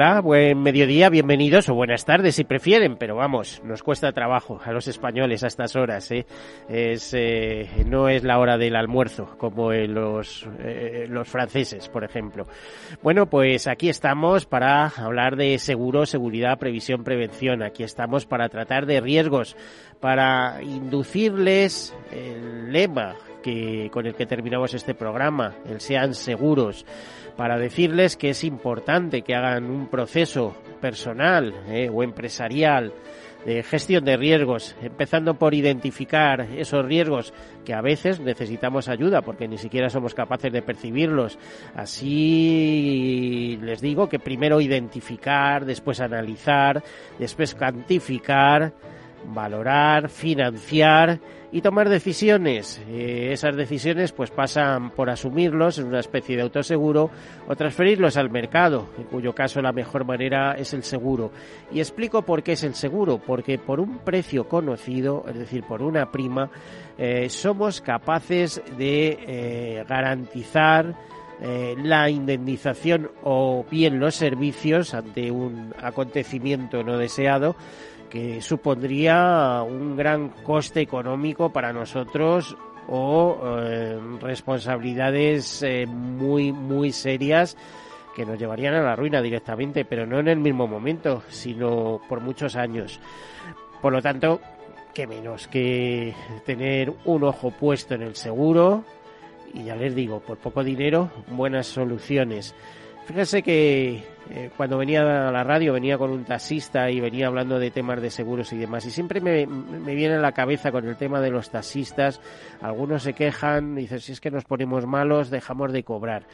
Hola, buen mediodía, bienvenidos o buenas tardes si prefieren, pero vamos, nos cuesta trabajo a los españoles a estas horas, ¿eh? Es, eh, no es la hora del almuerzo como los, eh, los franceses, por ejemplo. Bueno, pues aquí estamos para hablar de seguro, seguridad, previsión, prevención. Aquí estamos para tratar de riesgos, para inducirles el lema que, con el que terminamos este programa, el sean seguros para decirles que es importante que hagan un proceso personal eh, o empresarial de gestión de riesgos, empezando por identificar esos riesgos que a veces necesitamos ayuda porque ni siquiera somos capaces de percibirlos. Así les digo que primero identificar, después analizar, después cuantificar, valorar, financiar y tomar decisiones. Eh, esas decisiones pues pasan por asumirlos en una especie de autoseguro o transferirlos al mercado, en cuyo caso la mejor manera es el seguro. Y explico por qué es el seguro, porque por un precio conocido, es decir, por una prima, eh, somos capaces de eh, garantizar la indemnización o bien los servicios ante un acontecimiento no deseado que supondría un gran coste económico para nosotros o eh, responsabilidades eh, muy muy serias que nos llevarían a la ruina directamente, pero no en el mismo momento, sino por muchos años. Por lo tanto, que menos que tener un ojo puesto en el seguro y ya les digo, por poco dinero, buenas soluciones. Fíjense que eh, cuando venía a la radio venía con un taxista y venía hablando de temas de seguros y demás. Y siempre me, me viene a la cabeza con el tema de los taxistas. Algunos se quejan, dicen, si es que nos ponemos malos, dejamos de cobrar.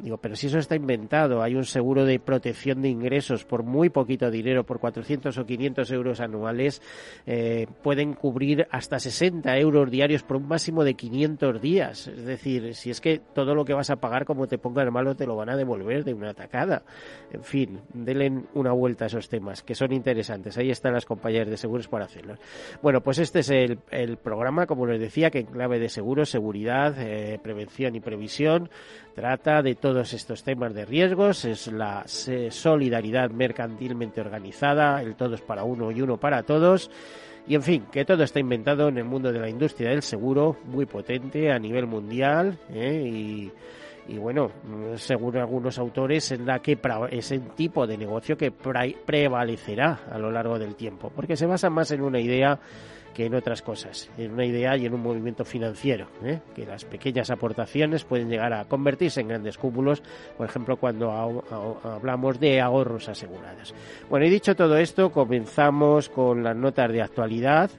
Digo, pero si eso está inventado, hay un seguro de protección de ingresos por muy poquito dinero, por 400 o 500 euros anuales, eh, pueden cubrir hasta 60 euros diarios por un máximo de 500 días. Es decir, si es que todo lo que vas a pagar como te pongan malo te lo van a devolver de una atacada. En fin, denle una vuelta a esos temas, que son interesantes. Ahí están las compañías de seguros para hacerlo. Bueno, pues este es el, el programa, como les decía, que en clave de seguros, seguridad, eh, prevención y previsión, trata de todos estos temas de riesgos, es la solidaridad mercantilmente organizada, el todos para uno y uno para todos. Y en fin, que todo está inventado en el mundo de la industria del seguro, muy potente a nivel mundial, ¿eh? y, y, bueno, según algunos autores, es la que es el tipo de negocio que prevalecerá a lo largo del tiempo, porque se basa más en una idea que en otras cosas, en una idea y en un movimiento financiero, ¿eh? que las pequeñas aportaciones pueden llegar a convertirse en grandes cúmulos, por ejemplo, cuando hablamos de ahorros asegurados. Bueno, y dicho todo esto, comenzamos con las notas de actualidad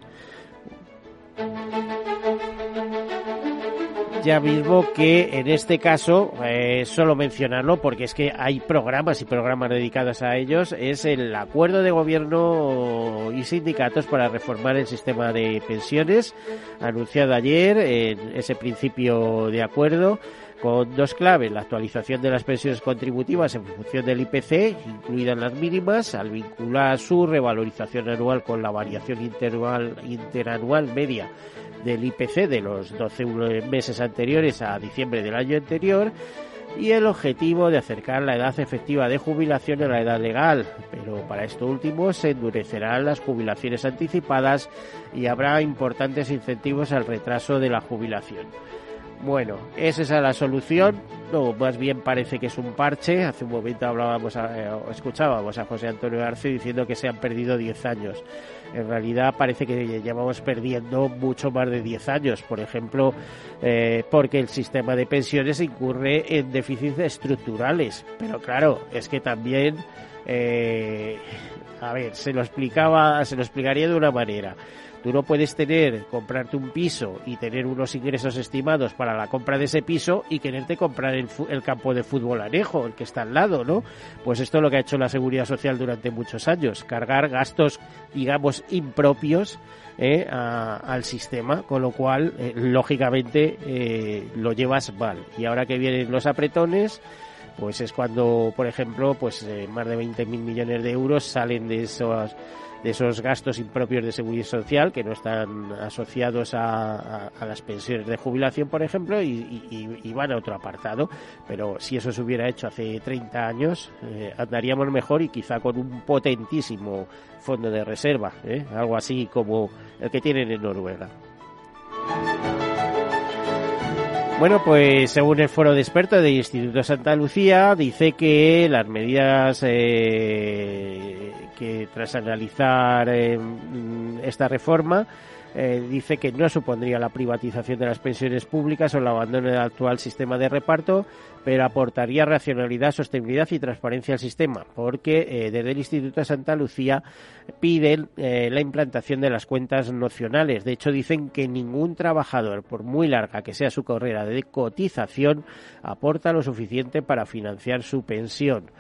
ya mismo que en este caso, eh, solo mencionarlo porque es que hay programas y programas dedicados a ellos, es el acuerdo de gobierno y sindicatos para reformar el sistema de pensiones, anunciado ayer en ese principio de acuerdo con dos claves, la actualización de las pensiones contributivas en función del IPC, incluidas las mínimas, al vincular su revalorización anual con la variación interanual media del IPC de los 12 meses anteriores a diciembre del año anterior y el objetivo de acercar la edad efectiva de jubilación a la edad legal, pero para esto último se endurecerán las jubilaciones anticipadas y habrá importantes incentivos al retraso de la jubilación. Bueno, ¿es esa la solución? No, más bien parece que es un parche. Hace un momento hablábamos, eh, escuchábamos a José Antonio Arce diciendo que se han perdido 10 años. En realidad parece que llevamos perdiendo mucho más de 10 años. Por ejemplo, eh, porque el sistema de pensiones incurre en déficits estructurales. Pero claro, es que también, eh, a ver, se lo explicaba, se lo explicaría de una manera Tú no puedes tener, comprarte un piso y tener unos ingresos estimados para la compra de ese piso y quererte comprar el, campo de fútbol anejo, el que está al lado, ¿no? Pues esto es lo que ha hecho la Seguridad Social durante muchos años, cargar gastos, digamos, impropios eh, al sistema, con lo cual, eh, lógicamente, eh, lo llevas mal. Y ahora que vienen los apretones, pues es cuando, por ejemplo, pues más de 20.000 millones de euros salen de esos de esos gastos impropios de seguridad social que no están asociados a, las pensiones de jubilación, por ejemplo, y, van a otro apartado. Pero si eso se hubiera hecho hace 30 años, andaríamos mejor y quizá con un potentísimo fondo de reserva, ¿eh? algo así como el que tienen en Noruega. Bueno, pues según el foro de expertos del Instituto Santa Lucía, dice que las medidas eh, que tras analizar eh, esta reforma eh, dice que no supondría la privatización de las pensiones públicas o el abandono del actual sistema de reparto, pero aportaría racionalidad, sostenibilidad y transparencia al sistema, porque eh, desde el Instituto de Santa Lucía piden eh, la implantación de las cuentas nocionales. De hecho, dicen que ningún trabajador, por muy larga que sea su carrera de cotización, aporta lo suficiente para financiar su pensión.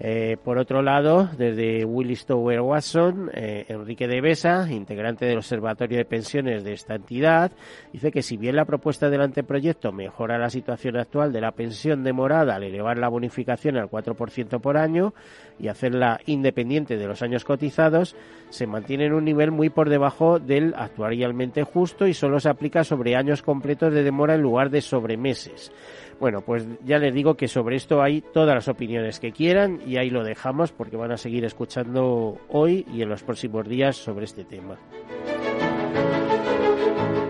Eh, por otro lado, desde Willis Tower Watson, eh, Enrique de Besa, integrante del Observatorio de Pensiones de esta entidad, dice que si bien la propuesta del anteproyecto mejora la situación actual de la pensión demorada al elevar la bonificación al 4% por año y hacerla independiente de los años cotizados, se mantiene en un nivel muy por debajo del actualmente justo y solo se aplica sobre años completos de demora en lugar de sobre meses. Bueno, pues ya les digo que sobre esto hay todas las opiniones que quieran y ahí lo dejamos porque van a seguir escuchando hoy y en los próximos días sobre este tema.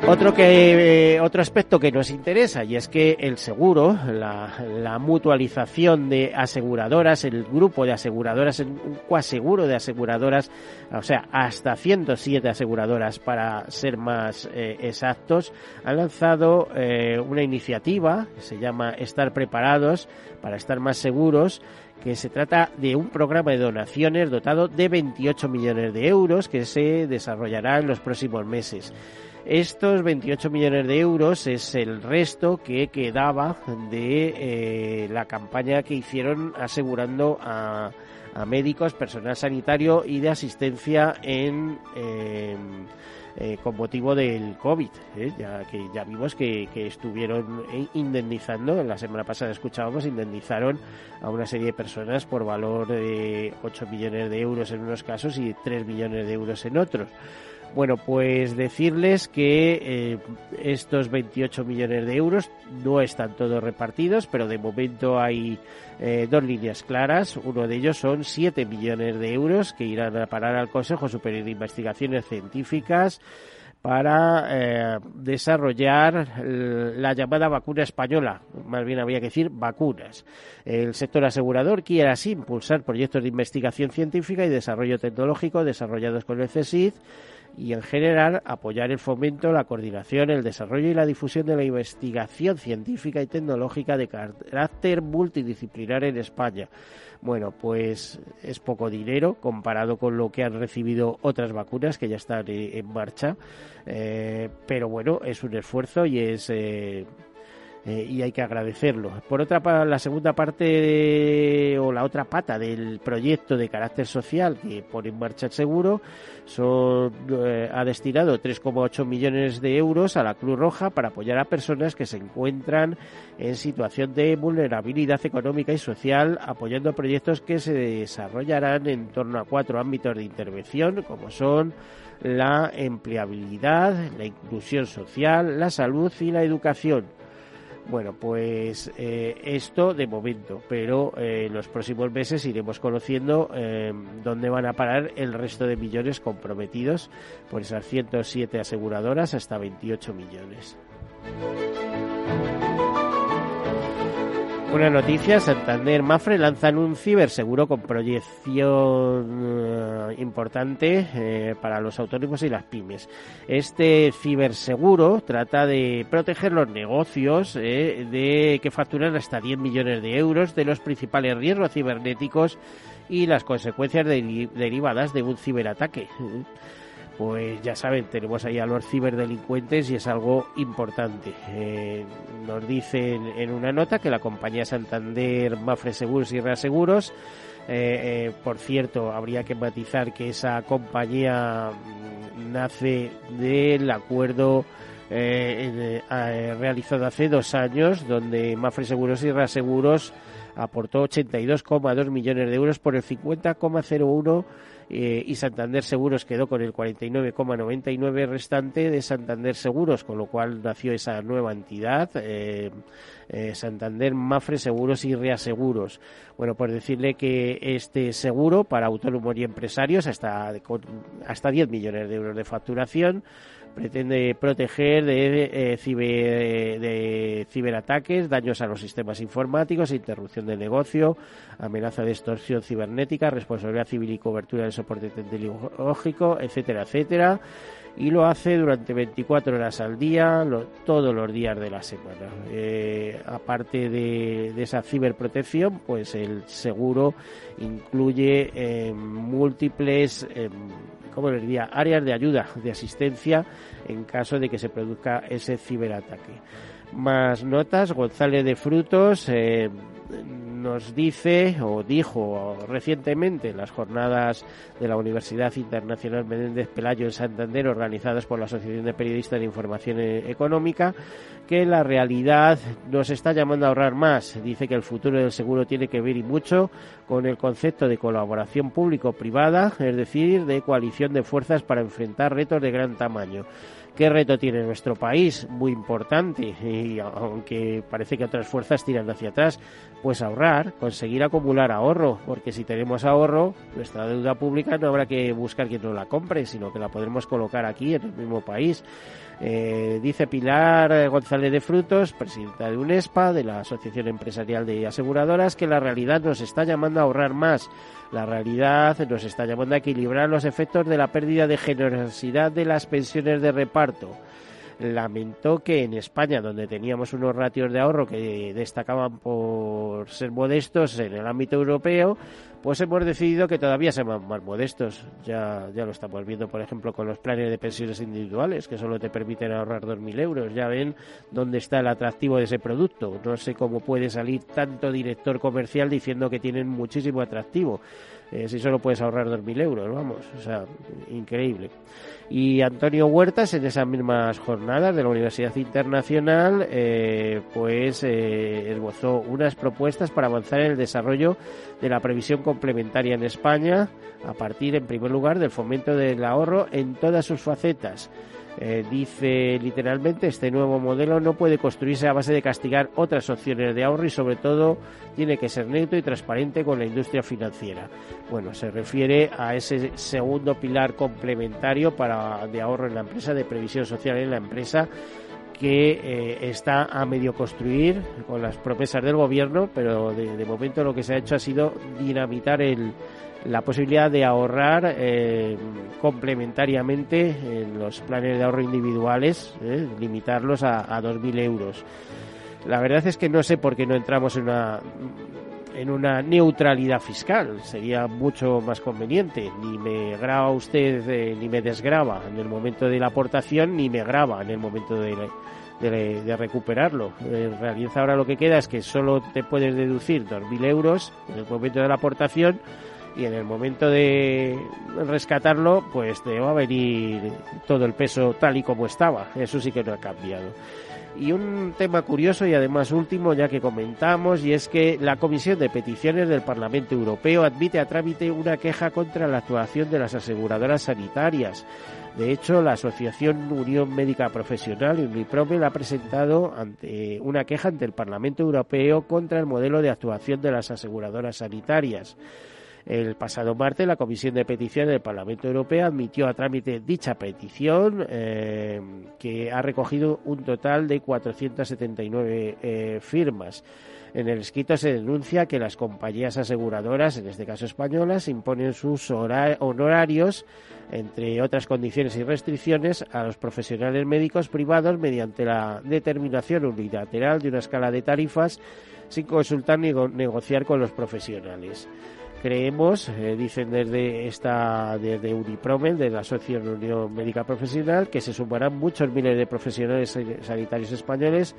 Otro, que, eh, otro aspecto que nos interesa y es que el seguro, la, mutualización de aseguradoras, el grupo de aseguradoras, un coaseguro de aseguradoras, o sea, hasta 107 aseguradoras para ser más eh, exactos, han lanzado eh, una iniciativa que se llama Estar Preparados para estar más seguros que se trata de un programa de donaciones dotado de 28 millones de euros que se desarrollará en los próximos meses. Estos 28 millones de euros es el resto que quedaba de eh, la campaña que hicieron asegurando a, médicos, personal sanitario y de asistencia en eh, eh, con motivo del COVID, ya que ya vimos que, que, estuvieron indemnizando, la semana pasada escuchábamos, indemnizaron a una serie de personas por valor de 8 millones de euros en unos casos y 3 millones de euros en otros. Bueno, pues decirles que eh, estos 28 millones de euros no están todos repartidos, pero de momento hay eh, dos líneas claras. Uno de ellos son 7 millones de euros que irán a parar al Consejo Superior de Investigaciones Científicas para eh, desarrollar la llamada vacuna española, más bien había que decir vacunas. El sector asegurador quiere así impulsar proyectos de investigación científica y desarrollo tecnológico desarrollados con el CSIC y en general apoyar el fomento, la coordinación, el desarrollo y la difusión de la investigación científica y tecnológica de carácter multidisciplinar en España. Bueno, pues es poco dinero comparado con lo que han recibido otras vacunas que ya están eh, en marcha, eh, pero bueno, es un esfuerzo y es eh, eh, y hay que agradecerlo. Por otra parte, la segunda parte o la otra pata del proyecto de carácter social que pone en marcha el seguro son, eh, ha destinado 3,8 millones de euros a la Cruz Roja para apoyar a personas que se encuentran en situación de vulnerabilidad económica y social, apoyando proyectos que se desarrollarán en torno a cuatro ámbitos de intervención, como son la empleabilidad, la inclusión social, la salud y la educación. Bueno, pues eh, esto de momento, pero eh, en los próximos meses iremos conociendo eh, dónde van a parar el resto de millones comprometidos por esas 107 aseguradoras hasta 28 millones. Una noticia, Santander Mafre lanzan un ciberseguro con proyección eh, importante eh, para los autónomos y las pymes. Este ciberseguro trata de proteger los negocios eh, de que facturan hasta 10 millones de euros de los principales riesgos cibernéticos y las consecuencias derivadas de un ciberataque. Pues ya saben, tenemos ahí a los ciberdelincuentes y es algo importante. Eh, nos dicen en una nota que la compañía Santander, Mafre Seguros y Reaseguros, eh, eh, por cierto, habría que matizar que esa compañía mm, nace del acuerdo realizado hace dos años, donde Mafre Seguros y Reaseguros aportó 82,2 millones de euros por el 50,01 eh, y Santander Seguros quedó con el 49,99 restante de Santander Seguros, con lo cual nació esa nueva entidad, eh, eh, Santander Mafre Seguros y Reaseguros. Bueno, por decirle que este seguro para autónomos y empresarios hasta, hasta 10 millones de euros de facturación pretende proteger de, eh, de ciberataques, daños a los sistemas informáticos, interrupción de negocio, amenaza de extorsión cibernética, responsabilidad civil y cobertura del soporte tecnológico, etcétera, etcétera. Y lo hace durante 24 horas al día, todos los días de la semana. Eh, aparte de, esa ciberprotección, pues el seguro incluye eh, múltiples em, como les diría, áreas de ayuda, de asistencia en caso de que se produzca ese ciberataque. Más notas, González de Frutos eh, nos dice o dijo recientemente en las jornadas de la Universidad Internacional Menéndez Pelayo en Santander organizadas por la Asociación de Periodistas de Información e-, Económica que la realidad nos está llamando a ahorrar más. Dice que el futuro del seguro tiene que ver y mucho con el concepto de colaboración público-privada, es decir, de coalición de fuerzas para enfrentar retos de gran tamaño. ¿Qué reto tiene nuestro país? Muy importante, y aunque parece que otras fuerzas tiran hacia atrás, pues ahorrar, conseguir acumular ahorro, porque si tenemos ahorro, nuestra deuda pública no habrá que buscar quien nos la compre, sino que la podremos colocar aquí en el mismo país. Eh, dice Pilar González de Frutos, presidenta de UNESPA, de la Asociación Empresarial de Aseguradoras, que la realidad nos está llamando a ahorrar más. La realidad nos está llamando a equilibrar los efectos de la pérdida de generosidad de las pensiones de reparto lamentó que en España, donde teníamos unos ratios de ahorro que destacaban por ser modestos en el ámbito europeo, pues hemos decidido que todavía sean más modestos. Ya, ya lo estamos viendo, por ejemplo, con los planes de pensiones individuales, que solo te permiten ahorrar 2.000 euros. Ya ven dónde está el atractivo de ese producto. No sé cómo puede salir tanto director comercial diciendo que tienen muchísimo atractivo. Eh, si solo puedes ahorrar 2.000 euros, vamos, o sea, increíble. Y Antonio Huertas, en esas mismas jornadas de la Universidad Internacional, eh, pues eh, esbozó unas propuestas para avanzar en el desarrollo de la previsión complementaria en España, a partir, en primer lugar, del fomento del ahorro en todas sus facetas. Eh, dice literalmente, este nuevo modelo no puede construirse a base de castigar otras opciones de ahorro y sobre todo tiene que ser neutro y transparente con la industria financiera. Bueno, se refiere a ese segundo pilar complementario para de ahorro en la empresa, de previsión social en la empresa que eh, está a medio construir con las promesas del gobierno, pero de momento lo que se ha hecho ha sido dinamitar el, la posibilidad de ahorrar eh, complementariamente en los planes de ahorro individuales, eh, limitarlos a, a 2.000 euros. La verdad es que no sé por qué no entramos en una en una neutralidad fiscal. Sería mucho más conveniente. Ni me graba usted eh, ni me desgraba en el momento de la aportación ni me graba en el momento de, de, de, recuperarlo. En realidad ahora lo que queda es que solo te puedes deducir 2.000 euros en el momento de la aportación y en el momento de rescatarlo, pues te va a venir todo el peso tal y como estaba. Eso sí que no ha cambiado. Y un tema curioso y además último, ya que comentamos, y es que la Comisión de Peticiones del Parlamento Europeo admite a trámite una queja contra la actuación de las aseguradoras sanitarias. De hecho, la Asociación Unión Médica Profesional, Uniprome, ha presentado ante una queja ante el Parlamento Europeo contra el modelo de actuación de las aseguradoras sanitarias. El pasado martes, la Comisión de Peticiones del Parlamento Europeo admitió a trámite dicha petición, eh, que ha recogido un total de 479 eh, firmas. En el escrito se denuncia que las compañías aseguradoras, en este caso españolas, imponen sus honorarios, entre otras condiciones y restricciones, a los profesionales médicos privados mediante la determinación unilateral de una escala de tarifas sin consultar ni negociar con los profesionales. Creemos, eh, dicen desde esta desde Unipromen, de la Asociación Unión Médica Profesional, que se sumarán muchos miles de profesionales sanitarios españoles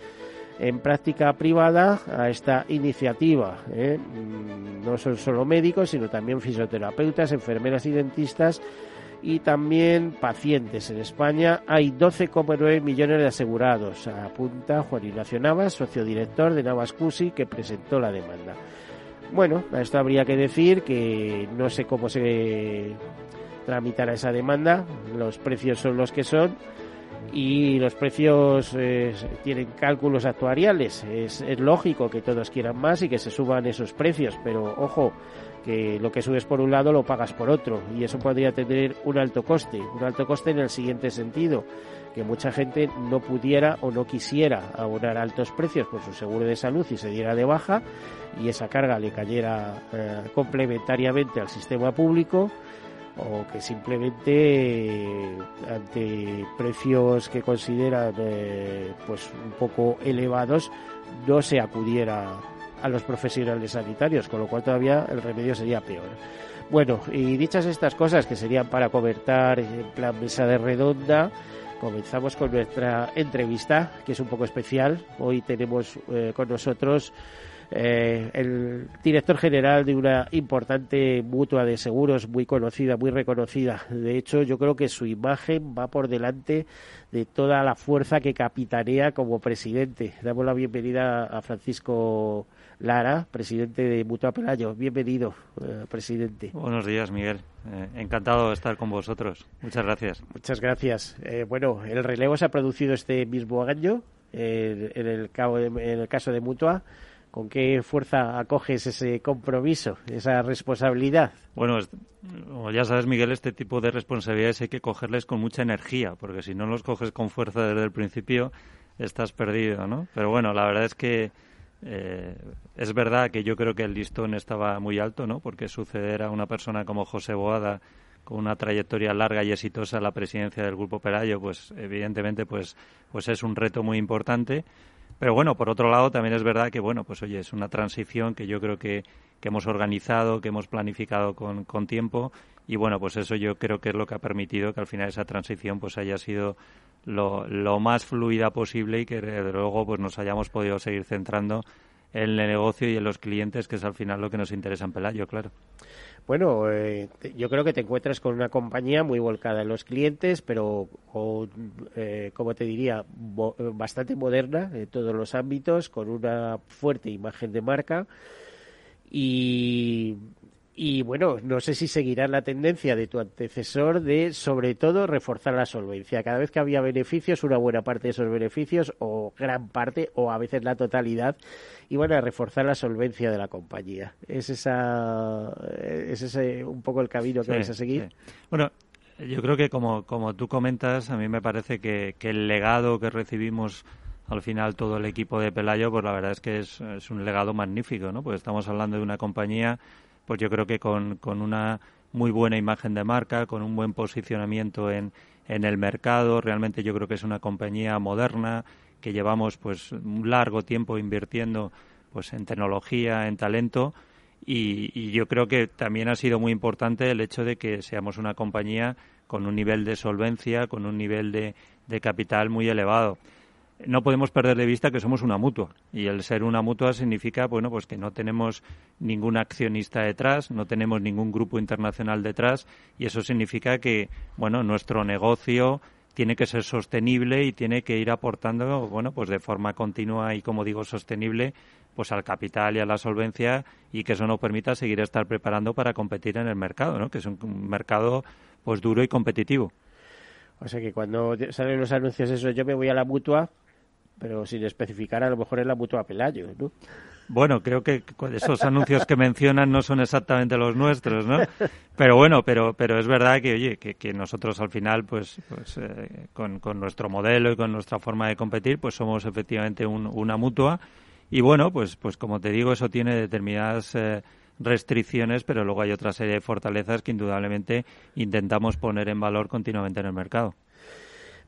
en práctica privada a esta iniciativa. ¿eh? Mm, no son solo médicos, sino también fisioterapeutas, enfermeras y dentistas y también pacientes. En España hay 12,9 millones de asegurados, apunta Juan Ignacio Navas, socio director de Navas Cusi, que presentó la demanda. Bueno, a esto habría que decir que no sé cómo se tramitará esa demanda, los precios son los que son y los precios eh, tienen cálculos actuariales. Es, es, lógico que todos quieran más y que se suban esos precios, pero ojo, que lo que subes por un lado lo pagas por otro y eso podría tener un alto coste. Un alto coste en el siguiente sentido, que mucha gente no pudiera o no quisiera abonar altos precios por su seguro de salud y se diera de baja y esa carga le cayera eh, complementariamente al sistema público o que simplemente ante precios que consideran eh, pues un poco elevados no se acudiera a los profesionales sanitarios, con lo cual todavía el remedio sería peor. Bueno, y dichas estas cosas que serían para comentar en plan mesa de redonda, comenzamos con nuestra entrevista, que es un poco especial. Hoy tenemos eh, con nosotros eh, el director general de una importante mutua de seguros muy conocida, muy reconocida. De hecho, yo creo que su imagen va por delante de toda la fuerza que capitanea como presidente. Damos la bienvenida a Francisco Lara, presidente de Mutua Pelayo. Bienvenido, eh, presidente. Buenos días, Miguel. Eh, encantado de estar con vosotros. Muchas gracias. Muchas gracias. bueno, el relevo se ha producido este mismo año en, el, en el caso de Mutua. ¿Con qué fuerza acoges ese compromiso, esa responsabilidad? Bueno, como ya sabes, Miguel, este tipo de responsabilidades hay que cogerles con mucha energía, porque si no los coges con fuerza desde el principio, estás perdido, ¿no? Pero bueno, la verdad es que eh, es verdad que yo creo que el listón estaba muy alto, ¿no? Porque suceder a una persona como José Boada con una trayectoria larga y exitosa la presidencia del Grupo Perayo, pues evidentemente pues, pues es un reto muy importante pero bueno, por otro lado, también es verdad que, bueno, pues oye, es una transición que yo creo que, que hemos organizado, que hemos planificado con, con tiempo y bueno, pues eso yo creo que es lo que ha permitido que al final esa transición pues haya sido lo, lo más fluida posible y que de luego pues nos hayamos podido seguir centrando en el negocio y en los clientes, que es al final lo que nos interesa en Pelayo, claro. Bueno, eh, yo creo que te encuentras con una compañía muy volcada en los clientes, pero con, eh, como te diría, bastante moderna en todos los ámbitos, con una fuerte imagen de marca y y bueno, no sé si seguirán la tendencia de tu antecesor de, sobre todo, reforzar la solvencia. Cada vez que había beneficios, una buena parte de esos beneficios, o gran parte, o a veces la totalidad, iban a reforzar la solvencia de la compañía. ¿Es, esa, es ese un poco el camino que vais a seguir? Bueno, yo creo que como, como tú comentas, a mí me parece que, que el legado que recibimos al final todo el equipo de Pelayo, pues la verdad es que es, un legado magnífico, ¿no? Pues estamos hablando de una compañía pues yo creo que con, con una muy buena imagen de marca, con un buen posicionamiento en, en el mercado. Realmente yo creo que es una compañía moderna que llevamos pues un largo tiempo invirtiendo pues en tecnología, en talento y, y, yo creo que también ha sido muy importante el hecho de que seamos una compañía con un nivel de solvencia, con un nivel de, de capital muy elevado no podemos perder de vista que somos una mutua y el ser una mutua significa bueno pues que no tenemos ningún accionista detrás no tenemos ningún grupo internacional detrás y eso significa que bueno nuestro negocio tiene que ser sostenible y tiene que ir aportando bueno pues de forma continua y como digo sostenible pues al capital y a la solvencia y que eso nos permita seguir estar preparando para competir en el mercado ¿no? que es un mercado pues duro y competitivo o sea que cuando salen los anuncios eso yo me voy a la mutua pero sin especificar a lo mejor es la mutua Pelayo, ¿no? Bueno, creo que esos anuncios que mencionan no son exactamente los nuestros, ¿no? Pero bueno, pero pero es verdad que oye que, que nosotros al final, pues, pues eh, con, con, nuestro modelo y con nuestra forma de competir, pues somos efectivamente una mutua y bueno, pues pues como te digo, eso tiene determinadas eh, restricciones, pero luego hay otra serie de fortalezas que indudablemente intentamos poner en valor continuamente en el mercado.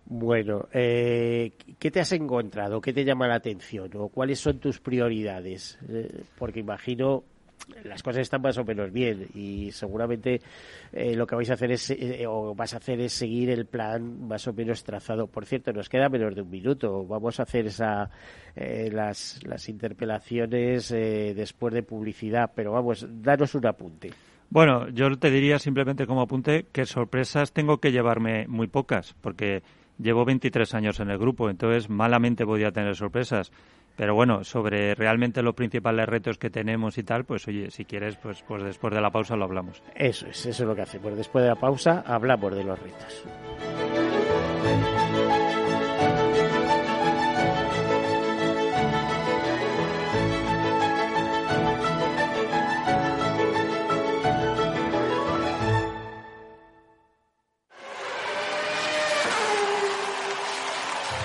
Bueno, eh, ¿qué te has encontrado? ¿Qué te llama la atención? ¿O cuáles son tus prioridades? Eh, porque imagino las cosas están más o menos bien y seguramente eh, lo que vais a hacer es eh, o vas a hacer es seguir el plan más o menos trazado. Por cierto, nos queda menos de un minuto. Vamos a hacer esa eh, las, las interpelaciones después de publicidad, pero vamos, danos un apunte. Bueno, yo te diría simplemente como apunte que sorpresas tengo que llevarme muy pocas, porque llevo 23 años en el grupo, entonces malamente podía tener sorpresas. Pero bueno, sobre realmente los principales retos que tenemos y tal, pues oye, si quieres, pues, pues después de la pausa lo hablamos. Eso es, eso es lo que hacemos. Después de la pausa hablamos de los retos.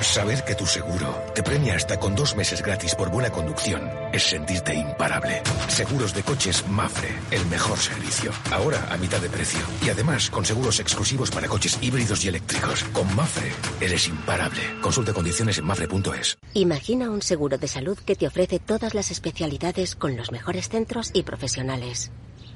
Saber que tu seguro te premia hasta con dos meses gratis por buena conducción es sentirte imparable. Seguros de coches Mafre, el mejor servicio. Ahora a mitad de precio. Y además con seguros exclusivos para coches híbridos y eléctricos. Con Mafre eres imparable. Consulta condiciones en mafre.es. Imagina un seguro de salud que te ofrece todas las especialidades con los mejores centros y profesionales.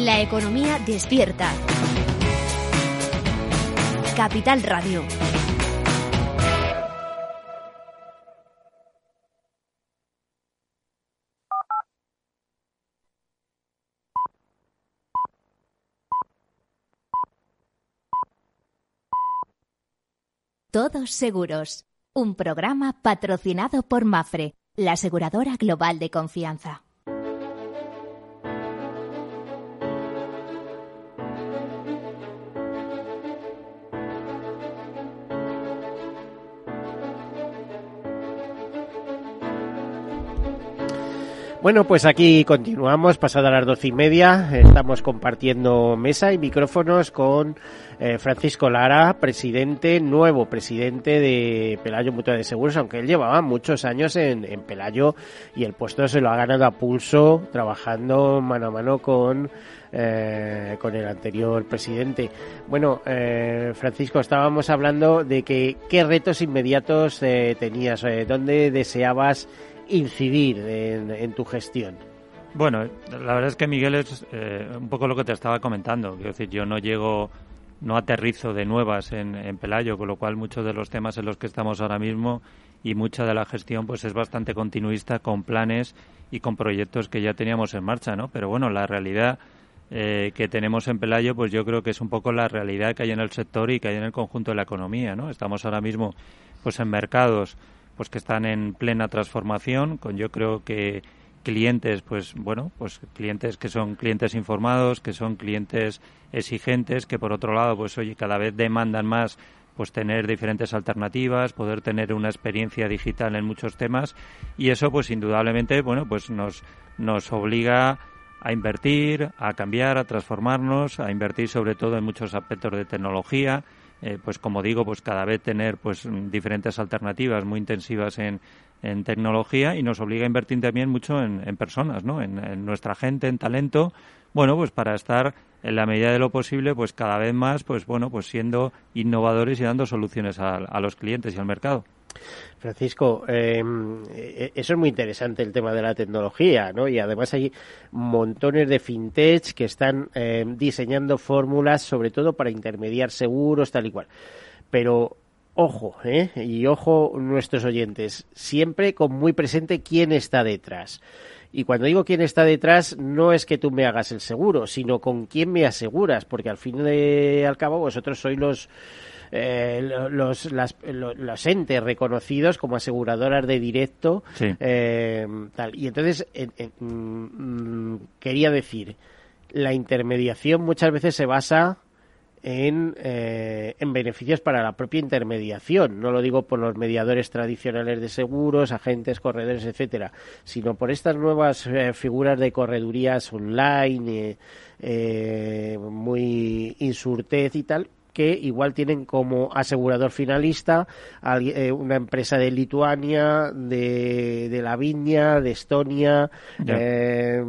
La economía despierta. Capital Radio. Todos Seguros, un programa patrocinado por Mafre, la aseguradora global de confianza. Bueno, pues aquí continuamos, pasada las doce y media, estamos compartiendo mesa y micrófonos con eh, Francisco Lara, presidente, nuevo presidente de Pelayo Mutua de Seguros, aunque él llevaba muchos años en, Pelayo y el puesto se lo ha ganado a pulso, trabajando mano a mano con, eh, con el anterior presidente. Bueno, eh, Francisco, estábamos hablando de que qué retos inmediatos tenías, dónde deseabas incidir en, tu gestión? Bueno, la verdad es que Miguel es eh, un poco lo que te estaba comentando. Quiero decir, yo no llego, no aterrizo de nuevas en, Pelayo, con lo cual muchos de los temas en los que estamos ahora mismo y mucha de la gestión pues es bastante continuista con planes y con proyectos que ya teníamos en marcha, ¿no? Pero bueno, la realidad eh, que tenemos en Pelayo, pues yo creo que es un poco la realidad que hay en el sector y que hay en el conjunto de la economía, ¿no? Estamos ahora mismo pues en mercados pues que están en plena transformación, con yo creo que clientes, pues bueno, pues clientes que son clientes informados, que son clientes exigentes, que por otro lado, pues oye, cada vez demandan más pues tener diferentes alternativas, poder tener una experiencia digital en muchos temas. Y eso pues indudablemente, bueno, pues nos nos obliga a invertir, a cambiar, a transformarnos, a invertir sobre todo en muchos aspectos de tecnología, eh, pues como digo, pues cada vez tener pues diferentes alternativas muy intensivas en, en tecnología y nos obliga a invertir también mucho en, en personas, ¿no? En, nuestra gente, en talento, bueno, pues para estar en la medida de lo posible, pues cada vez más, pues bueno, pues siendo innovadores y dando soluciones a los clientes y al mercado. Francisco, em, e, eso es muy interesante el tema de la tecnología, ¿no? Y además hay montones de fintech que están em, diseñando fórmulas, sobre todo para intermediar seguros, tal y cual. Pero ojo, ¿eh? Y ojo nuestros oyentes, siempre con muy presente quién está detrás. Y cuando digo quién está detrás, no es que tú me hagas el seguro, sino con quién me aseguras, porque al fin y al cabo vosotros sois los eh, los, los entes reconocidos como aseguradoras de directo. Eh, tal. Y entonces, mm, quería decir, la intermediación muchas veces se basa en, eh, en beneficios para la propia intermediación. No lo digo por los mediadores tradicionales de seguros, agentes, corredores, etcétera, sino por estas nuevas figuras de corredurías online, muy insurtez y tal, que igual tienen como asegurador finalista eh, una empresa de Lituania, de, de Lavinia, de Estonia, eh,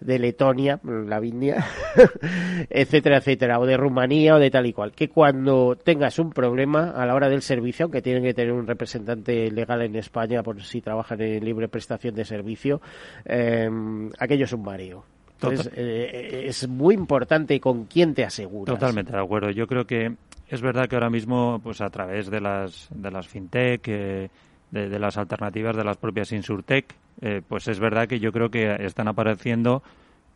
de Letonia, Lavinia, etcétera, etcétera, o de Rumanía o de tal y cual. Que cuando tengas un problema a la hora del servicio, aunque tienen que tener un representante legal en España por si trabajan en libre prestación de servicio, eh, aquello es un mareo. Entonces, eh, es muy importante con quién te aseguras. Totalmente de acuerdo. Yo creo que es verdad que ahora mismo, pues a través de las, de las fintech, eh, de, las alternativas de las propias insurtech, eh, pues es verdad que yo creo que están apareciendo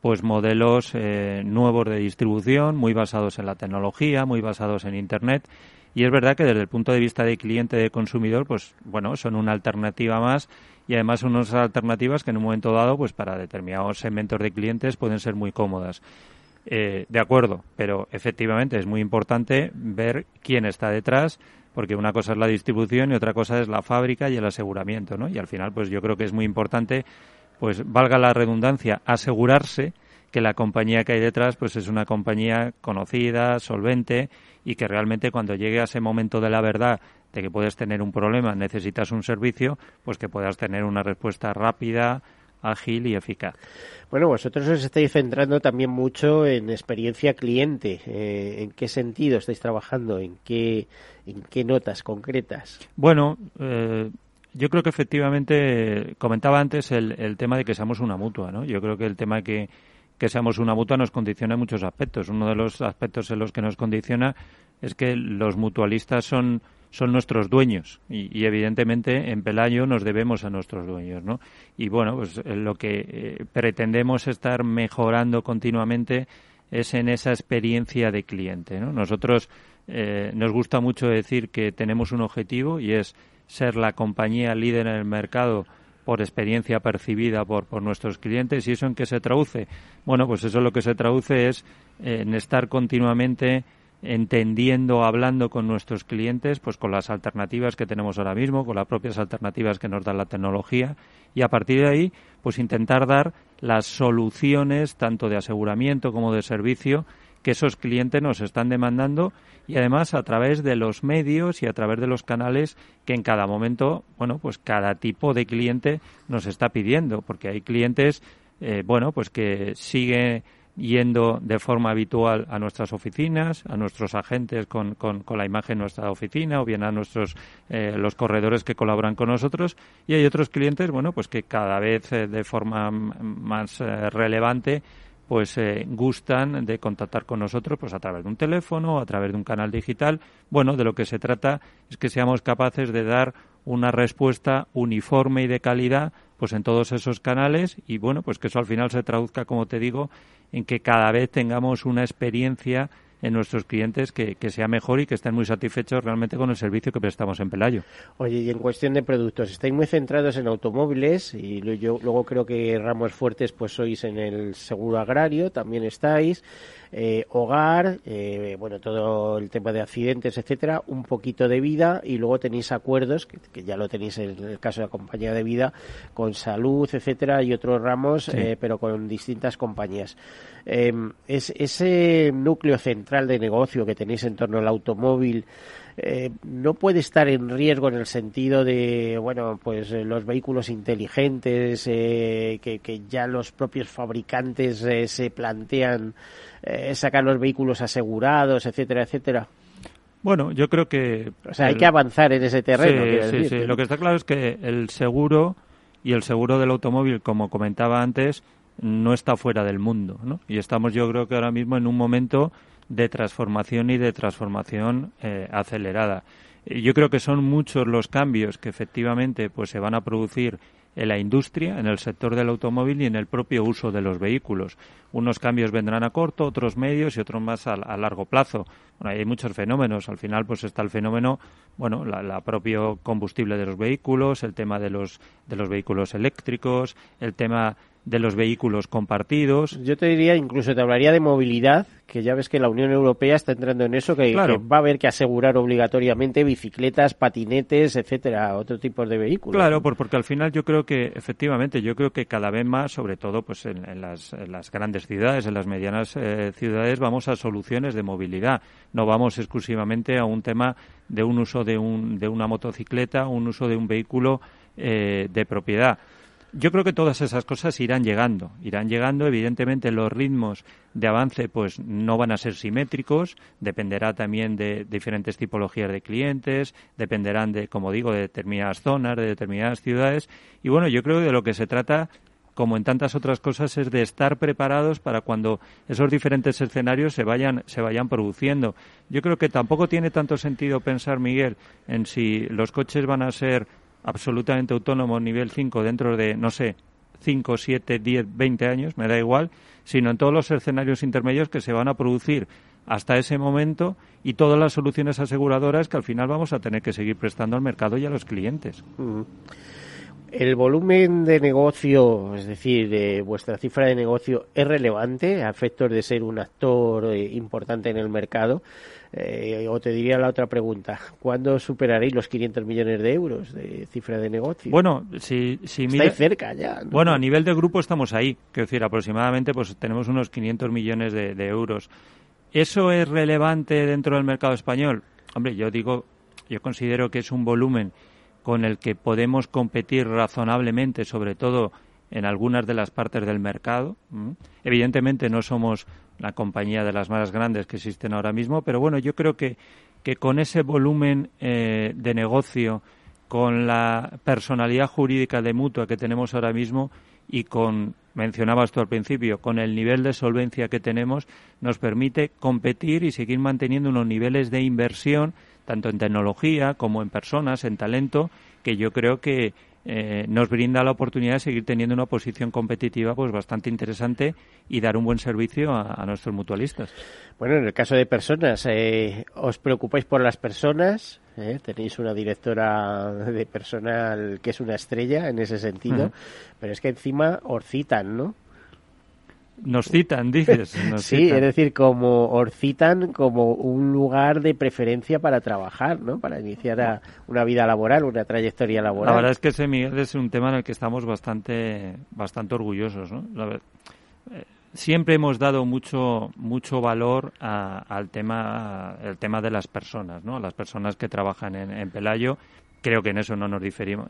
pues modelos nuevos de distribución, muy basados en la tecnología, muy basados en Internet. Y es verdad que desde el punto de vista de cliente, de consumidor, pues bueno, son una alternativa más y además unas alternativas que en un momento dado, pues para determinados segmentos de clientes pueden ser muy cómodas. Eh, de acuerdo, pero efectivamente es muy importante ver quién está detrás, porque una cosa es la distribución y otra cosa es la fábrica y el aseguramiento, ¿no? Y al final, pues yo creo que es muy importante, pues valga la redundancia, asegurarse que la compañía que hay detrás, pues es una compañía conocida, solvente y que realmente cuando llegue a ese momento de la verdad de que puedes tener un problema, necesitas un servicio, pues que puedas tener una respuesta rápida, ágil y eficaz. Bueno, vosotros os estáis centrando también mucho en experiencia cliente. Eh, ¿En qué sentido estáis trabajando? ¿En qué, en qué notas concretas? Bueno, eh, yo creo que efectivamente, comentaba antes el, el tema de que seamos una mutua, ¿no? Yo creo que el tema que, que seamos una mutua nos condiciona en muchos aspectos. Uno de los aspectos en los que nos condiciona es que los mutualistas son son nuestros dueños y, evidentemente en Pelayo nos debemos a nuestros dueños, ¿no? Y bueno, pues eh, lo que eh, pretendemos estar mejorando continuamente es en esa experiencia de cliente, ¿no? Nosotros eh, nos gusta mucho decir que tenemos un objetivo y es ser la compañía líder en el mercado por experiencia percibida por, por nuestros clientes. ¿Y eso en qué se traduce? Bueno, pues eso lo que se traduce es en estar continuamente entendiendo, hablando con nuestros clientes, pues con las alternativas que tenemos ahora mismo, con las propias alternativas que nos da la tecnología y a partir de ahí, pues intentar dar las soluciones tanto de aseguramiento como de servicio que esos clientes nos están demandando y además a través de los medios y a través de los canales que en cada momento, bueno, pues cada tipo de cliente nos está pidiendo, porque hay clientes, eh, bueno, pues que sigue yendo de forma habitual a nuestras oficinas, a nuestros agentes con, con, la imagen de nuestra oficina o bien a nuestros eh, los corredores que colaboran con nosotros y hay otros clientes, bueno, pues que cada vez eh, de forma más eh, relevante pues gustan de contactar con nosotros pues a través de un teléfono, a través de un canal digital. Bueno, de lo que se trata es que seamos capaces de dar una respuesta uniforme y de calidad pues en todos esos canales y bueno, pues que eso al final se traduzca, como te digo, en que cada vez tengamos una experiencia en nuestros clientes que, sea mejor y que estén muy satisfechos realmente con el servicio que prestamos en Pelayo. Oye, y en cuestión de productos, estáis muy centrados en automóviles y yo luego creo que ramos fuertes pues sois en el seguro agrario, también estáis. Eh, hogar, eh, bueno, todo el tema de accidentes, etcétera, un poquito de vida y luego tenéis acuerdos, que, ya lo tenéis en el caso de la compañía de vida, con salud, etcétera, y otros ramos, eh, pero con distintas compañías. Em, es, ese núcleo central de negocio que tenéis en torno al automóvil, eh, no puede estar en riesgo en el sentido de, bueno, pues eh, los vehículos inteligentes, eh, que, ya los propios fabricantes se plantean sacar los vehículos asegurados, etcétera, etcétera. Bueno, yo creo que... O sea, hay que avanzar en ese terreno. Sí, sí, sí. Lo que está claro es que el seguro y el seguro del automóvil, como comentaba antes, no está fuera del mundo, ¿no? Y estamos, yo creo que ahora mismo en un momento de transformación y de transformación eh, acelerada. Yo creo que son muchos los cambios que efectivamente pues se van a producir en la industria, en el sector del automóvil y en el propio uso de los vehículos. Unos cambios vendrán a corto, otros medios y otros más a, largo plazo. Bueno, hay muchos fenómenos. Al final, pues está el fenómeno, bueno, la, la, propio combustible de los vehículos, el tema de los de los vehículos eléctricos, el tema de los vehículos compartidos. Yo te diría, incluso te hablaría de movilidad, que ya ves que la Unión Europea está entrando en eso, que, va a haber que asegurar obligatoriamente bicicletas, patinetes, etcétera, otro tipo de vehículos. Claro, porque al final yo creo que, efectivamente, yo creo que cada vez más, sobre todo pues en, las, grandes ciudades, en las medianas eh, ciudades, vamos a soluciones de movilidad. No vamos exclusivamente a un tema de un uso de, un, de una motocicleta, un uso de un vehículo eh, de propiedad. Yo creo que todas esas cosas irán llegando, irán llegando. Evidentemente los ritmos de avance pues no van a ser simétricos, dependerá también de diferentes tipologías de clientes, dependerán de, como digo, de determinadas zonas, de determinadas ciudades. Y bueno, yo creo que de lo que se trata como en tantas otras cosas, es de estar preparados para cuando esos diferentes escenarios se vayan, se vayan produciendo. Yo creo que tampoco tiene tanto sentido pensar, Miguel, en si los coches van a ser absolutamente autónomo nivel 5 dentro de, no sé, 5, 7, 10, 20 años, me da igual, sino en todos los escenarios intermedios que se van a producir hasta ese momento y todas las soluciones aseguradoras que al final vamos a tener que seguir prestando al mercado y a los clientes. ¿El volumen de negocio, es decir, de vuestra cifra de negocio, es relevante a efectos de ser un actor eh, importante en el mercado? Eh, o te diría la otra pregunta, ¿cuándo superaréis los 500 millones de euros de cifra de negocio? Bueno, si, si Estáis cerca ya. Bueno, a nivel de grupo estamos ahí, quiero decir, aproximadamente pues tenemos unos 500 millones de, de euros. ¿Eso es relevante dentro del mercado español? Hombre, yo digo, yo considero que es un volumen con el que podemos competir razonablemente, sobre todo en algunas de las partes del mercado. Evidentemente no somos la compañía de las más grandes que existen ahora mismo, pero bueno, yo creo que, que con ese volumen eh, de negocio, con la personalidad jurídica de mutua que tenemos ahora mismo y con mencionabas tú al principio, con el nivel de solvencia que tenemos, nos permite competir y seguir manteniendo unos niveles de inversión, tanto en tecnología como en personas, en talento, que yo creo que eh, nos brinda la oportunidad de seguir teniendo una posición competitiva pues bastante interesante y dar un buen servicio a, nuestros mutualistas. Bueno, en el caso de personas, eh, ¿os preocupáis por las personas? ¿Eh? Tenéis una directora de personal que es una estrella en ese sentido, pero es que encima os citan, ¿no? Nos citan, dices. sí, es decir, como os citan como un lugar de preferencia para trabajar, ¿no? Para iniciar una vida laboral, una trayectoria laboral. La verdad es que ese, Miguel, es un tema en el que estamos bastante, bastante orgullosos, ¿no? Eh, siempre hemos dado mucho, mucho valor al tema, el tema de las personas, ¿no? Las personas que trabajan en, en Pelayo creo que en eso no nos,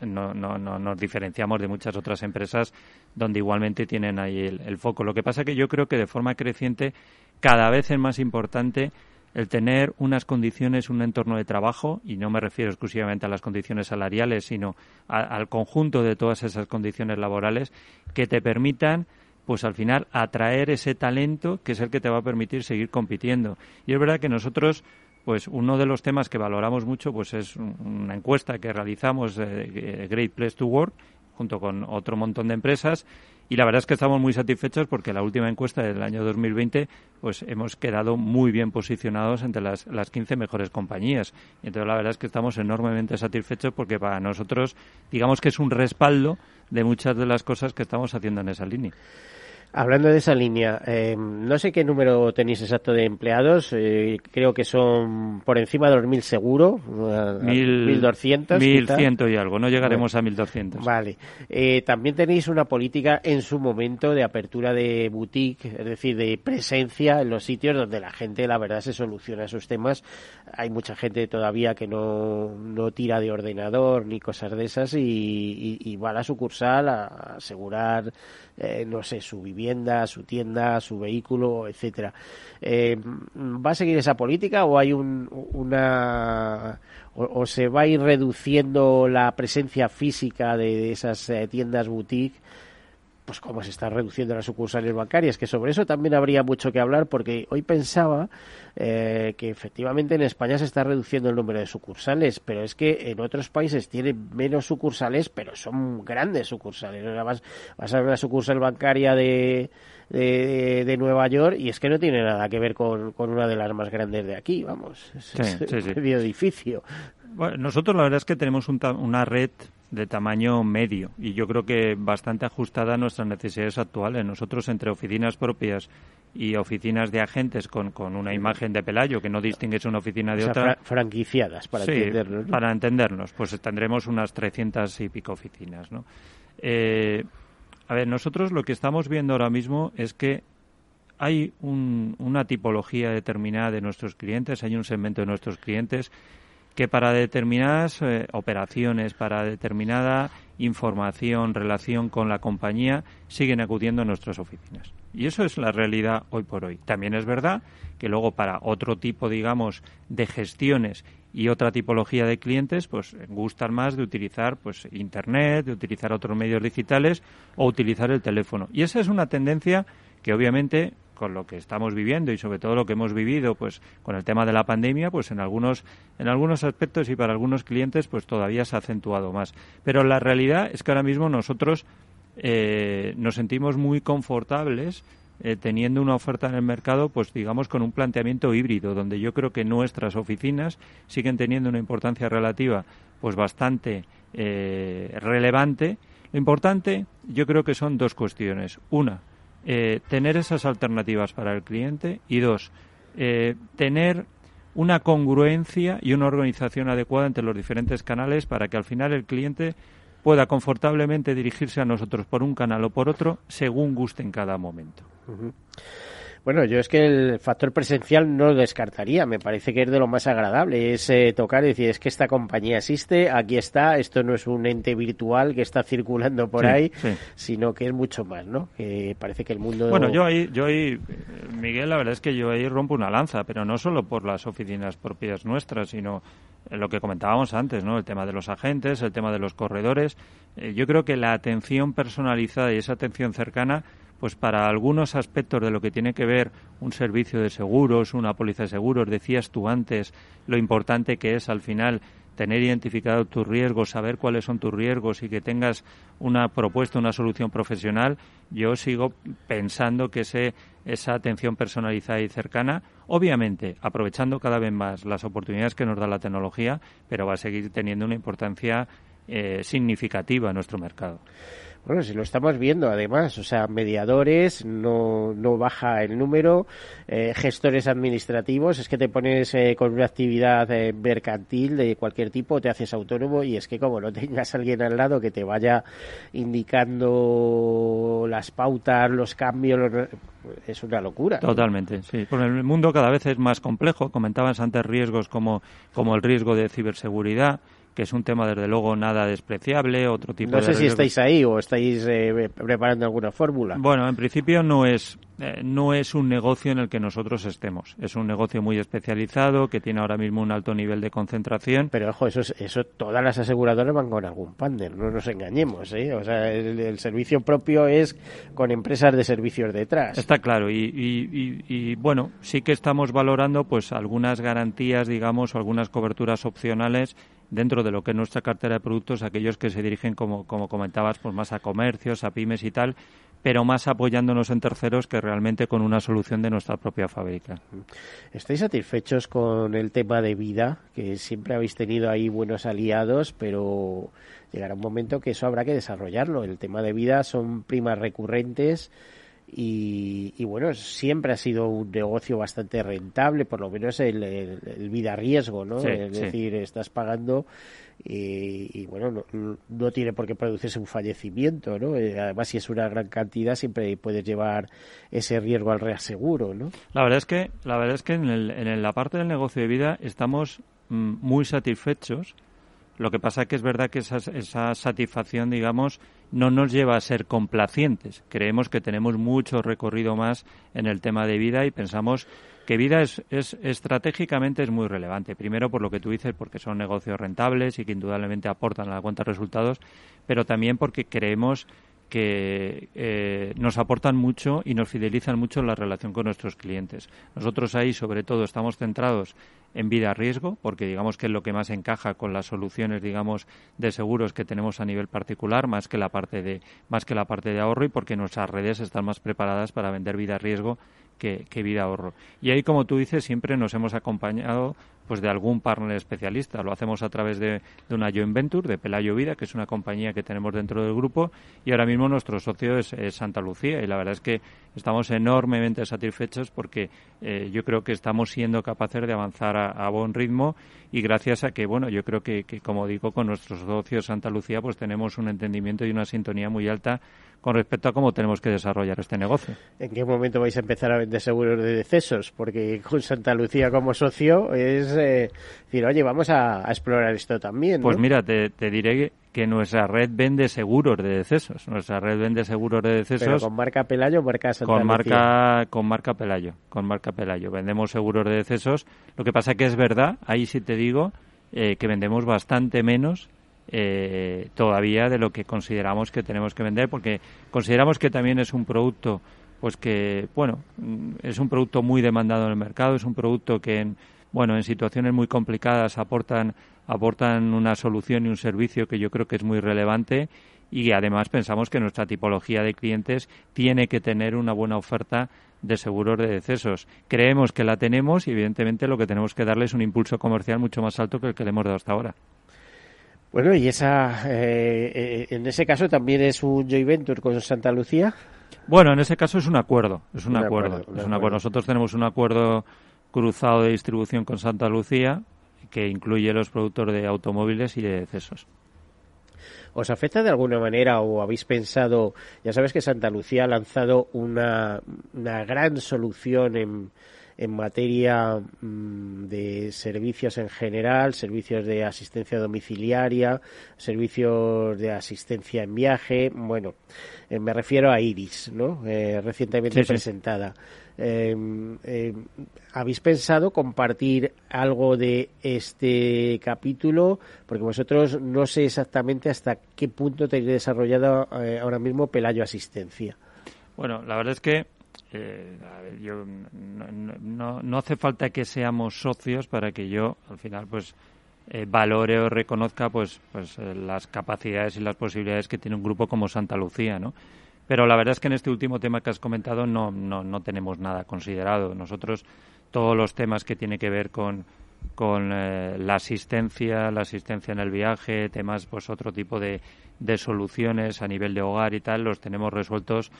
no, no, no, nos diferenciamos de muchas otras empresas donde igualmente tienen ahí el, foco. Lo que pasa que yo creo que de forma creciente cada vez es más importante el tener unas condiciones, un entorno de trabajo, y no me refiero exclusivamente a las condiciones salariales, sino al conjunto de todas esas condiciones laborales que te permitan pues al final atraer ese talento que es el que te va a permitir seguir compitiendo. Y es verdad que nosotros pues uno de los temas que valoramos mucho pues es una encuesta que realizamos eh, Great Place to Work junto con otro montón de empresas y la verdad es que estamos muy satisfechos porque la última encuesta del año 2020 pues hemos quedado muy bien posicionados entre las, las 15 mejores compañías. Entonces la verdad es que estamos enormemente satisfechos porque para nosotros digamos que es un respaldo de muchas de las cosas que estamos haciendo en esa línea. Hablando de esa línea, eh, no sé qué número tenéis exacto de empleados, eh, creo que son por encima de los mil seguro, mil doscientos. Mil ciento y algo, no llegaremos a mil doscientos. Vale. Eh, también tenéis una política en su momento de apertura de boutique, es decir, de presencia en los sitios donde la gente, la verdad, se soluciona esos temas. Hay mucha gente todavía que no, no tira de ordenador ni cosas de esas y, y va a la sucursal a asegurar eh, no sé, su vivienda, su tienda, su vehículo, etcétera. Eh, ¿Va a seguir esa política o hay un, una o, se va a ir reduciendo la presencia física de, esas eh, tiendas boutique? Pues cómo se están reduciendo las sucursales bancarias, que sobre eso también habría mucho que hablar, porque hoy pensaba eh, que efectivamente en España se está reduciendo el número de sucursales, pero es que en otros países tienen menos sucursales, pero son grandes sucursales. Vas, vas a ver la sucursal bancaria de, de, Nueva York y es que no tiene nada que ver con, una de las más grandes de aquí, vamos. Es, medio edificio. Bueno, nosotros la verdad es que tenemos una red de tamaño medio y yo creo que bastante ajustada a nuestras necesidades actuales. Nosotros entre oficinas propias y oficinas de agentes con, con una imagen de Pelayo que no distingues una oficina de otra. franquiciadas, para entendernos. Para entendernos, pues tendremos unas 300 y pico oficinas. ¿no? Eh, a ver, nosotros lo que estamos viendo ahora mismo es que hay una tipología determinada de nuestros clientes, hay un segmento de nuestros clientes que para determinadas eh, operaciones, para determinada información, relación con la compañía, siguen acudiendo a nuestras oficinas. Y eso es la realidad hoy por hoy. También es verdad que luego para otro tipo, digamos, de gestiones y otra tipología de clientes, pues gustan más de utilizar pues internet, de utilizar otros medios digitales o utilizar el teléfono. Y esa es una tendencia que obviamente con lo que estamos viviendo y sobre todo lo que hemos vivido pues con el tema de la pandemia pues en algunos en algunos aspectos y para algunos clientes pues todavía se ha acentuado más pero la realidad es que ahora mismo nosotros eh, nos sentimos muy confortables eh, teniendo una oferta en el mercado, pues digamos con un planteamiento híbrido, donde yo creo que nuestras oficinas siguen teniendo una importancia relativa, pues bastante eh, relevante. Lo importante, yo creo que son dos cuestiones. Una, eh, tener esas alternativas para el cliente y dos, eh, tener una congruencia y una organización adecuada entre los diferentes canales para que al final el cliente pueda confortablemente dirigirse a nosotros por un canal o por otro según guste en cada momento. Bueno, yo es que el factor presencial no lo descartaría, me parece que es de lo más agradable, es eh, tocar y decir, es que esta compañía existe, aquí está, esto no es un ente virtual que está circulando por ahí, sino que es mucho más, ¿no? Que parece que el mundo... Bueno, yo ahí, yo ahí, Miguel, la verdad es que yo ahí rompo una lanza, pero no solo por las oficinas propias nuestras, sino lo que comentábamos antes, ¿no? El tema de los agentes, el tema de los corredores. Eh, yo creo que la atención personalizada y esa atención cercana pues para algunos aspectos de lo que tiene que ver un servicio de seguros, una póliza de seguros, decías tú antes lo importante que es al final tener identificado tus riesgos, saber cuáles son tus riesgos y que tengas una propuesta, una solución profesional, yo sigo pensando que ese, esa atención personalizada y cercana, obviamente aprovechando cada vez más las oportunidades que nos da la tecnología, pero va a seguir teniendo una importancia eh, significativa en nuestro mercado. Bueno, si lo estamos viendo además, o sea, mediadores, no, no baja el número, eh, gestores administrativos, es que te pones eh, con una actividad eh, mercantil de cualquier tipo, te haces autónomo y es que como no tengas alguien al lado que te vaya indicando las pautas, los cambios, es una locura. Totalmente, sí. Porque el mundo cada vez es más complejo. Comentabas antes riesgos como, como el riesgo de ciberseguridad que es un tema desde luego nada despreciable, otro tipo no de... No sé si estáis ahí o estáis eh, preparando alguna fórmula. Bueno, en principio no es, eh, no es un negocio en el que nosotros estemos. Es un negocio muy especializado, que tiene ahora mismo un alto nivel de concentración. Pero ojo, eso, eso todas las aseguradoras van con algún partner, no nos engañemos. ¿eh? O sea, el, servicio propio es con empresas de servicios detrás. Está claro, y, y, y, bueno, sí que estamos valorando pues algunas garantías, digamos, o algunas coberturas opcionales dentro de lo que es nuestra cartera de productos, aquellos que se dirigen, como, como comentabas, pues más a comercios, a pymes y tal, pero más apoyándonos en terceros que realmente con una solución de nuestra propia fábrica. ¿Estáis satisfechos con el tema de vida? Que siempre habéis tenido ahí buenos aliados, pero llegará un momento que eso habrá que desarrollarlo. El tema de vida son primas recurrentes y, bueno, siempre ha sido un negocio bastante rentable, por lo menos el, vida riesgo, ¿no? es decir, estás pagando y, bueno, no, tiene por qué producirse un fallecimiento, ¿no? Eh, además, si es una gran cantidad, siempre puedes llevar ese riesgo al reaseguro, ¿no? La verdad es que, la verdad es que en, en la parte del negocio de vida estamos mm, muy satisfechos lo que pasa es que es verdad que esa, esa satisfacción, digamos, no nos lleva a ser complacientes. Creemos que tenemos mucho recorrido más en el tema de vida y pensamos que vida es, es, estratégicamente es muy relevante. Primero por lo que tú dices, porque son negocios rentables y que indudablemente aportan a la cuenta resultados, pero también porque creemos que eh, nos aportan mucho y nos fidelizan mucho en la relación con nuestros clientes. Nosotros ahí, sobre todo, estamos centrados en vida a riesgo, porque digamos que es lo que más encaja con las soluciones, digamos, de seguros que tenemos a nivel particular, más que la parte de, más que la parte de ahorro y porque nuestras redes están más preparadas para vender vida a riesgo que, que vida ahorro. Y ahí, como tú dices, siempre nos hemos acompañado pues de algún partner especialista. Lo hacemos a través de, una joint venture de Pelayo Vida, que es una compañía que tenemos dentro del grupo, y ahora mismo nuestro socio es, Santa Lucía, y la verdad es que estamos enormemente satisfechos porque eh, yo creo que estamos siendo capaces de avanzar a, buen ritmo y gracias a que, bueno, yo creo que, que, como digo, con nuestros socios Santa Lucía, pues tenemos un entendimiento y una sintonía muy alta con respecto a cómo tenemos que desarrollar este negocio. ¿En qué momento vais a empezar a vender seguros de decesos? Porque con Santa Lucía como socio es eh, decir, oye, vamos a, explorar esto también. Pues mira, te, diré que nuestra red vende seguros de decesos. Nuestra red vende seguros de decesos. ¿Pero con marca Pelayo o marca Santa con marca Con marca Pelayo. Con marca Pelayo. Vendemos seguros de decesos. Lo que pasa que es verdad, ahí sí te digo, eh, que vendemos bastante menos eh, todavía de lo que consideramos que tenemos que vender, porque consideramos que también es un producto, pues que, bueno, mm, es un producto muy demandado en el mercado, es un producto que, en, bueno, en situaciones muy complicadas aportan, aportan una solución y un servicio que yo creo que es muy relevante y además pensamos que nuestra tipología de clientes tiene que tener una buena oferta de seguros de decesos. Creemos que la tenemos y evidentemente lo que tenemos que darle es un impulso comercial mucho más alto que el que le hemos dado hasta ahora. Bueno, y esa, eh, eh, en ese caso también es un joint venture con Santa Lucía. Bueno, en ese caso es un acuerdo, es un, acuerdo, es un acuerdo. Nosotros tenemos un acuerdo cruzado de distribución con Santa Lucía que incluye los productos de automóviles y de decesos. ¿Os afecta de alguna manera o habéis pensado, ya sabes que Santa Lucía ha lanzado una, una gran solución en, en materia mm, de servicios en general, servicios de asistencia domiciliaria, servicios de asistencia en viaje, bueno, eh, me refiero a Iris, ¿no? Eh, recientemente presentada. Em, ¿Habéis pensado compartir algo de este capítulo? Porque vosotros no sé exactamente hasta qué punto tenéis desarrollado eh, ahora mismo Pelayo Asistencia. Bueno, la verdad es que eh, yo, no, no, hace falta que seamos socios para que yo, al final, pues eh, valore o reconozca pues, pues eh, las capacidades y las posibilidades que tiene un grupo como Santa Lucía, ¿no? Pero la verdad es que en este último tema que has comentado no, no, no tenemos nada considerado. Nosotros, todos los temas que tiene que ver con, con la asistencia, la asistencia en el viaje, temas, pues otro tipo de, de soluciones a nivel de hogar y tal, los tenemos resueltos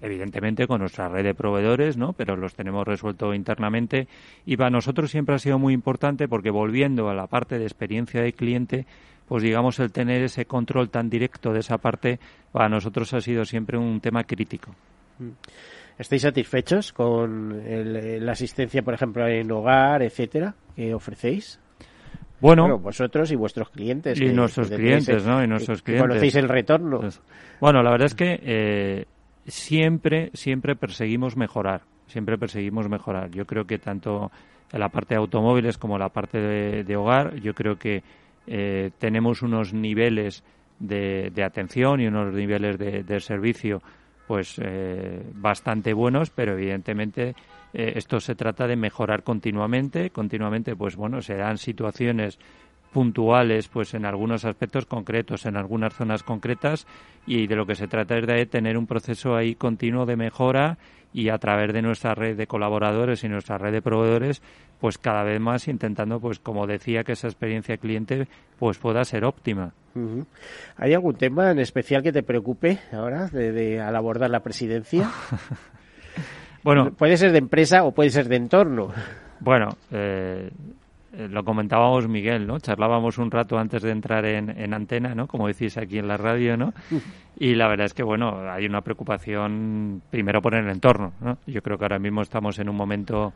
evidentemente con nuestra red de proveedores, ¿no? Pero los tenemos resuelto internamente y para nosotros siempre ha sido muy importante porque volviendo a la parte de experiencia de cliente, pues digamos el tener ese control tan directo de esa parte para nosotros ha sido siempre un tema crítico. Mm. ¿Estáis satisfechos con la asistencia, por ejemplo, en hogar, etcétera, que ofrecéis? Bueno, vosotros y vuestros clientes. Y nuestros clientes, ¿no? Y nuestros clientes. ¿Conocéis el retorno? Pues, bueno, la verdad es que eh, siempre, siempre perseguimos mejorar, siempre perseguimos mejorar. Yo creo que tanto en la parte de automóviles como en la parte de, hogar, yo creo que eh, tenemos unos niveles de, atención y unos niveles de, servicio pues eh, bastante buenos, pero evidentemente eh, esto se trata de mejorar continuamente, continuamente pues bueno, se dan situaciones puntuales pues en algunos aspectos concretos, en algunas zonas concretas y de lo que se trata es de tener un proceso ahí continuo de mejora y a través de nuestra red de colaboradores y nuestra red de proveedores pues cada vez más intentando pues como decía que esa experiencia cliente pues pueda ser óptima. ¿Hay algún tema en especial que te preocupe ahora de, al abordar la presidencia? bueno, puede ser de empresa o puede ser de entorno. Bueno, eh, eh, lo comentábamos Miguel, ¿no? Charlábamos un rato antes de entrar en, antena, ¿no? Como decís aquí en la radio, ¿no? Y la verdad es que, bueno, hay una preocupación primero por el entorno, ¿no? Yo creo que ahora mismo estamos en un momento,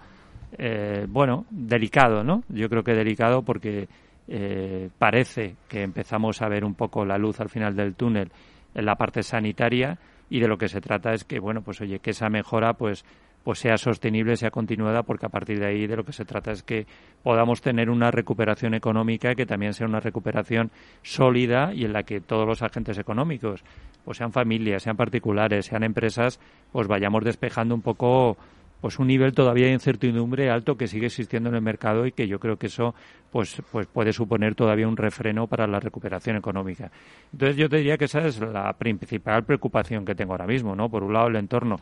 eh, bueno, delicado, ¿no? Yo creo que delicado porque eh, parece que empezamos a ver un poco la luz al final del túnel en la parte sanitaria y de lo que se trata es que, bueno, pues oye, que esa mejora, pues pues sea sostenible, sea continuada, porque a partir de ahí de lo que se trata es que podamos tener una recuperación económica que también sea una recuperación sólida y en la que todos los agentes económicos, pues sean familias, sean particulares, sean empresas, pues vayamos despejando un poco pues un nivel todavía de incertidumbre alto que sigue existiendo en el mercado y que yo creo que eso pues pues puede suponer todavía un refreno para la recuperación económica. Entonces yo te diría que esa es la principal preocupación que tengo ahora mismo, ¿no? Por un lado el entorno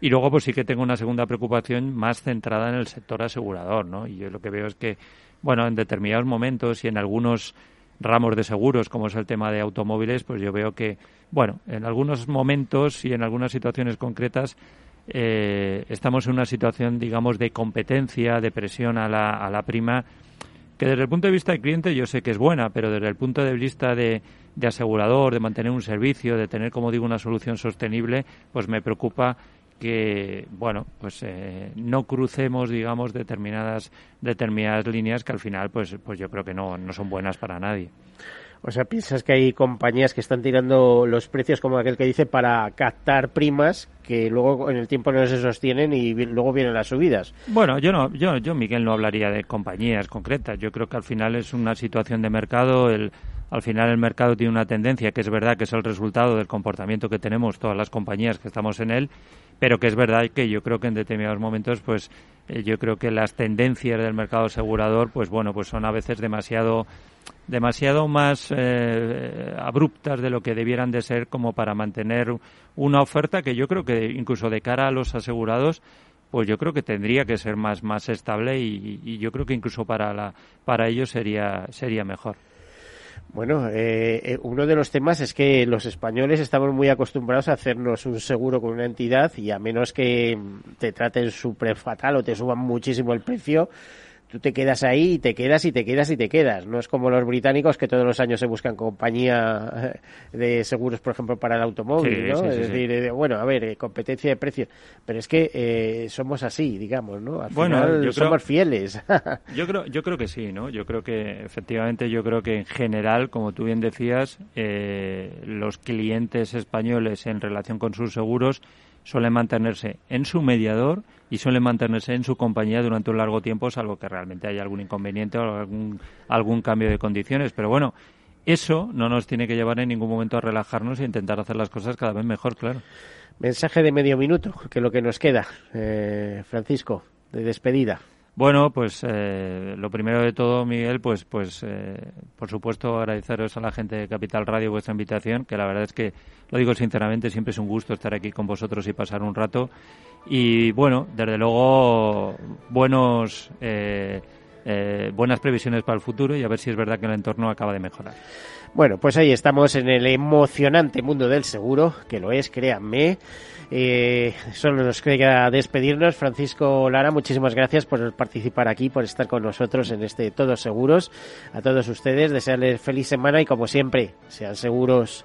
y luego, pues sí que tengo una segunda preocupación más centrada en el sector asegurador, ¿no? Y yo lo que veo es que, bueno, en determinados momentos y en algunos ramos de seguros, como es el tema de automóviles, pues yo veo que, bueno, en algunos momentos y en algunas situaciones concretas eh, estamos en una situación, digamos, de competencia, de presión a la, a la prima, que desde el punto de vista del cliente yo sé que es buena, pero desde el punto de vista de, de asegurador, de mantener un servicio, de tener, como digo, una solución sostenible, pues me preocupa que bueno pues eh, no crucemos digamos determinadas determinadas líneas que al final pues pues yo creo que no, no son buenas para nadie o sea, piensas que hay compañías que están tirando los precios como aquel que dice para captar primas que luego en el tiempo no se sostienen y luego vienen las subidas. Bueno, yo no, yo, yo Miguel no hablaría de compañías concretas. Yo creo que al final es una situación de mercado. El, al final el mercado tiene una tendencia que es verdad que es el resultado del comportamiento que tenemos todas las compañías que estamos en él pero que es verdad que yo creo que en determinados momentos pues eh, yo creo que las tendencias del mercado asegurador pues bueno pues son a veces demasiado demasiado más eh, abruptas de lo que debieran de ser como para mantener una oferta que yo creo que incluso de cara a los asegurados pues yo creo que tendría que ser más más estable y, y yo creo que incluso para la para ellos sería sería mejor bueno, eh, eh, uno de los temas es que los españoles estamos muy acostumbrados a hacernos un seguro con una entidad y a menos que te traten súper fatal o te suban muchísimo el precio, tú te quedas ahí y te quedas y te quedas y te quedas. No es como los británicos que todos los años se buscan compañía eh, de seguros, por ejemplo, para el automóvil, ¿no? es decir, eh, bueno, a ver, eh, competencia de precios. Pero es que somos así, digamos, ¿no? Al bueno, final somos fieles. yo creo, yo creo que sí, ¿no? Yo creo que efectivamente, yo creo que en general, como tú bien decías, los clientes españoles en relación con sus seguros suelen mantenerse en su mediador y suelen mantenerse en su compañía durante un largo tiempo, salvo que realmente haya algún inconveniente o algún, algún cambio de condiciones. Pero bueno, eso no nos tiene que llevar en ningún momento a relajarnos e intentar hacer las cosas cada vez mejor, claro. Mensaje de medio minuto, que es lo que nos queda, eh, Francisco, de despedida. Bueno, pues eh, lo primero de todo, Miguel, pues, pues eh, por supuesto agradeceros a la gente de Capital Radio vuestra invitación, que la verdad es que, lo digo sinceramente, siempre es un gusto estar aquí con vosotros y pasar un rato. Y bueno, desde luego, buenos, eh, buenas previsiones para el futuro y a ver si es verdad que el entorno acaba de mejorar. Bueno, pues ahí estamos en el emocionante mundo del seguro, que lo es, créanme. Eh, solo nos queda despedirnos. Francisco Lara, muchísimas gracias por participar aquí, por estar con nosotros en este Todos Seguros. A todos ustedes, desearles feliz semana y como siempre, sean seguros.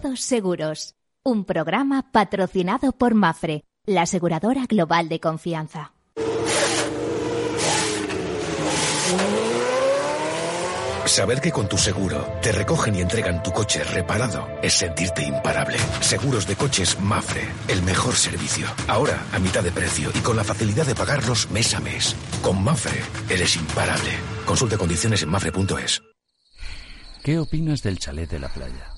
Todos Seguros, un programa patrocinado por Mafre, la aseguradora global de confianza. Saber que con tu seguro te recogen y entregan tu coche reparado es sentirte imparable. Seguros de coches Mafre, el mejor servicio. Ahora a mitad de precio y con la facilidad de pagarlos mes a mes. Con Mafre eres imparable. Consulte condiciones en mafre.es. ¿Qué opinas del chalet de la playa?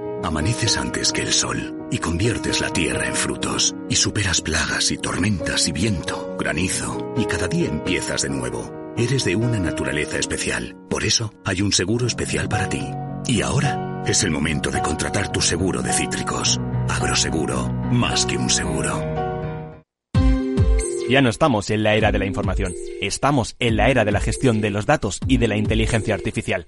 Amaneces antes que el sol y conviertes la tierra en frutos y superas plagas y tormentas y viento, granizo y cada día empiezas de nuevo. Eres de una naturaleza especial, por eso hay un seguro especial para ti. Y ahora es el momento de contratar tu seguro de cítricos. Agroseguro, más que un seguro. Ya no estamos en la era de la información, estamos en la era de la gestión de los datos y de la inteligencia artificial.